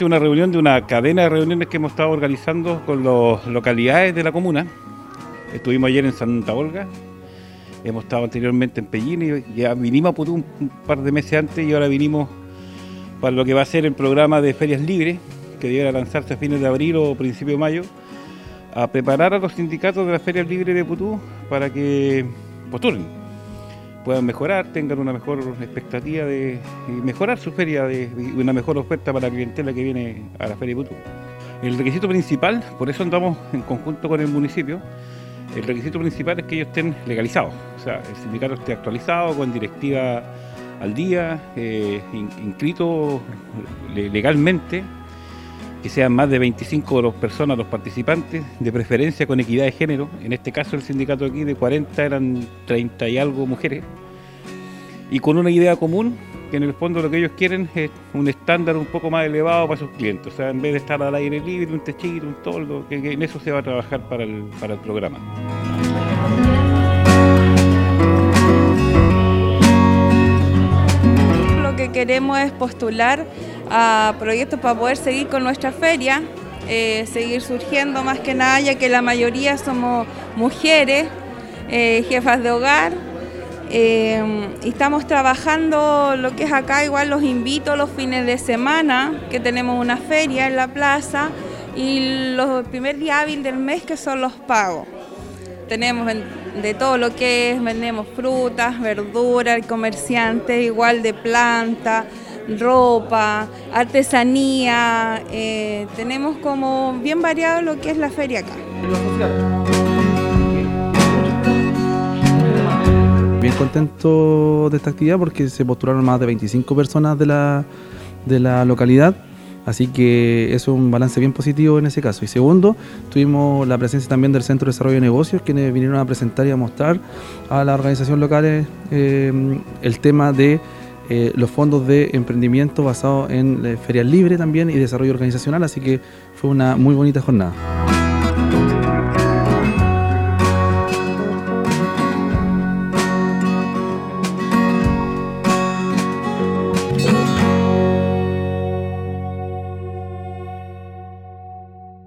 Es una reunión de una cadena de reuniones que hemos estado organizando con las localidades de la comuna. Estuvimos ayer en Santa Olga, hemos estado anteriormente en Pellín y ya vinimos a Putú un, par de meses antes y ahora vinimos para lo que va a ser el programa de ferias libres, que deberá lanzarse a fines de abril o principio de mayo, a preparar a los sindicatos de las ferias libres de Putú para que postulen puedan mejorar, tengan una mejor expectativa de mejorar su feria, de, una mejor oferta para la clientela que viene a la Feria de Putú. El requisito principal, por eso andamos en conjunto con el municipio, el requisito principal es que ellos estén legalizados, o sea, el sindicato esté actualizado, con directiva al día, eh, inscrito legalmente, que sean más de 25 los personas, los participantes, de preferencia con equidad de género. En este caso el sindicato aquí de 40 eran 30 y algo mujeres. Y con una idea común, que en el fondo lo que ellos quieren es un estándar un poco más elevado para sus clientes. O sea, en vez de estar al aire libre, un techito, un toldo, que, en eso se va a trabajar para el, para el programa. Lo que queremos es postular a proyectos para poder seguir con nuestra feria, eh, seguir surgiendo más que nada, ya que la mayoría somos mujeres, eh, jefas de hogar. Eh, estamos trabajando lo que es acá, igual los invito los fines de semana, que tenemos una feria en la plaza, y los primer día hábil del mes que son los pagos. Tenemos de todo lo que es, vendemos frutas, verduras, comerciantes, igual de planta, ropa, artesanía, eh, tenemos como bien variado lo que es la feria acá. Bien contento de esta actividad porque se postularon más de 25 personas de la, de la localidad. Así que es un balance bien positivo en ese caso. Y segundo, tuvimos la presencia también del Centro de Desarrollo de Negocios, quienes vinieron a presentar y a mostrar a la organización local eh, el tema de eh, los fondos de emprendimiento basados en eh, ferias libre también y desarrollo organizacional, así que fue una muy bonita jornada.